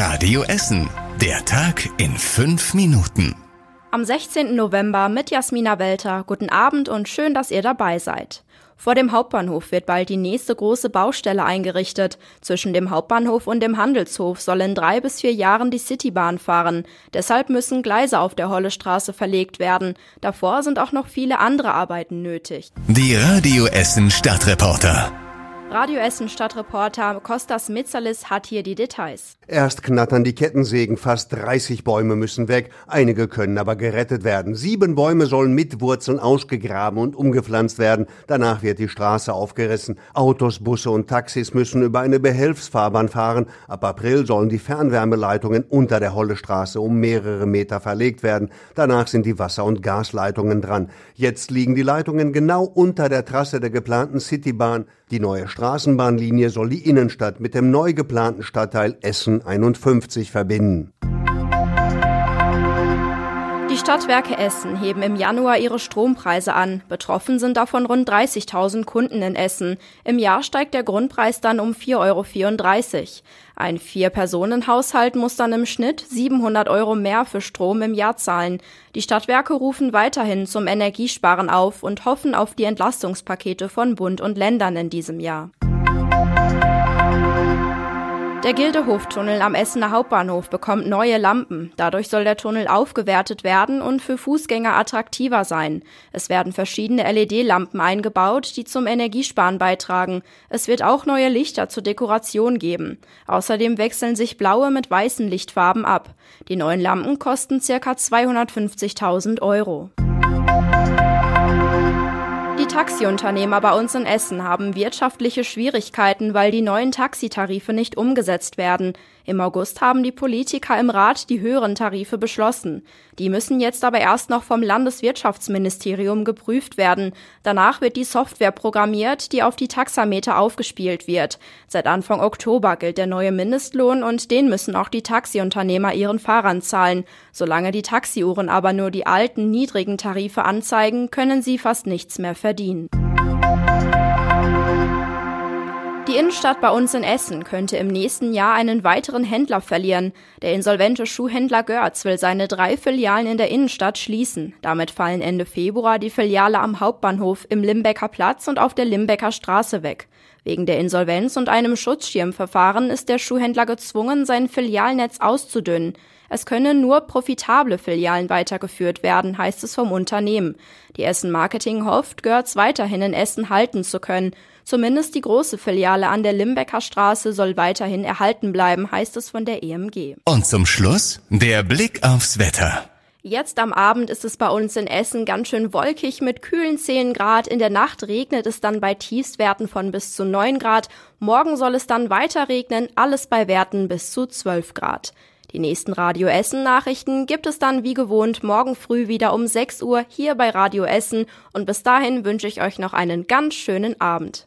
Radio Essen. Der Tag in fünf Minuten. Am 16. November mit Jasmina Welter. Guten Abend und schön, dass ihr dabei seid. Vor dem Hauptbahnhof wird bald die nächste große Baustelle eingerichtet. Zwischen dem Hauptbahnhof und dem Handelshof soll in drei bis vier Jahren die Citybahn fahren. Deshalb müssen Gleise auf der Hollestraße verlegt werden. Davor sind auch noch viele andere Arbeiten nötig. Die Radio Essen Stadtreporter. Radio Essen Stadtreporter Kostas Mitzalis hat hier die Details. Erst knattern die Kettensägen, fast 30 Bäume müssen weg, einige können aber gerettet werden. Sieben Bäume sollen mit Wurzeln ausgegraben und umgepflanzt werden. Danach wird die Straße aufgerissen. Autos, Busse und Taxis müssen über eine Behelfsfahrbahn fahren. Ab April sollen die Fernwärmeleitungen unter der Hollestraße um mehrere Meter verlegt werden. Danach sind die Wasser- und Gasleitungen dran. Jetzt liegen die Leitungen genau unter der Trasse der geplanten Citybahn. Die neue Straßenbahnlinie soll die Innenstadt mit dem neu geplanten Stadtteil Essen 51 verbinden. Die Stadtwerke Essen heben im Januar ihre Strompreise an. Betroffen sind davon rund 30.000 Kunden in Essen. Im Jahr steigt der Grundpreis dann um 4,34 Euro. Ein Vier-Personen-Haushalt muss dann im Schnitt 700 Euro mehr für Strom im Jahr zahlen. Die Stadtwerke rufen weiterhin zum Energiesparen auf und hoffen auf die Entlastungspakete von Bund und Ländern in diesem Jahr. Der Gildehoftunnel am Essener Hauptbahnhof bekommt neue Lampen. Dadurch soll der Tunnel aufgewertet werden und für Fußgänger attraktiver sein. Es werden verschiedene LED-Lampen eingebaut, die zum Energiesparen beitragen. Es wird auch neue Lichter zur Dekoration geben. Außerdem wechseln sich blaue mit weißen Lichtfarben ab. Die neuen Lampen kosten ca. 250.000 Euro. Taxiunternehmer bei uns in Essen haben wirtschaftliche Schwierigkeiten, weil die neuen Taxitarife nicht umgesetzt werden. Im August haben die Politiker im Rat die höheren Tarife beschlossen. Die müssen jetzt aber erst noch vom Landeswirtschaftsministerium geprüft werden. Danach wird die Software programmiert, die auf die Taxameter aufgespielt wird. Seit Anfang Oktober gilt der neue Mindestlohn und den müssen auch die Taxiunternehmer ihren Fahrern zahlen. Solange die Taxiuhren aber nur die alten, niedrigen Tarife anzeigen, können sie fast nichts mehr verdienen. Die Innenstadt bei uns in Essen könnte im nächsten Jahr einen weiteren Händler verlieren. Der insolvente Schuhhändler Görz will seine drei Filialen in der Innenstadt schließen. Damit fallen Ende Februar die Filiale am Hauptbahnhof im Limbecker Platz und auf der Limbecker Straße weg. Wegen der Insolvenz und einem Schutzschirmverfahren ist der Schuhhändler gezwungen, sein Filialnetz auszudünnen. Es können nur profitable Filialen weitergeführt werden, heißt es vom Unternehmen. Die Essen Marketing hofft, Görz weiterhin in Essen halten zu können. Zumindest die große Filiale an der Limbecker Straße soll weiterhin erhalten bleiben, heißt es von der EMG. Und zum Schluss der Blick aufs Wetter. Jetzt am Abend ist es bei uns in Essen ganz schön wolkig mit kühlen 10 Grad. In der Nacht regnet es dann bei Tiefstwerten von bis zu 9 Grad. Morgen soll es dann weiter regnen, alles bei Werten bis zu 12 Grad. Die nächsten Radio Essen Nachrichten gibt es dann wie gewohnt morgen früh wieder um 6 Uhr hier bei Radio Essen und bis dahin wünsche ich euch noch einen ganz schönen Abend.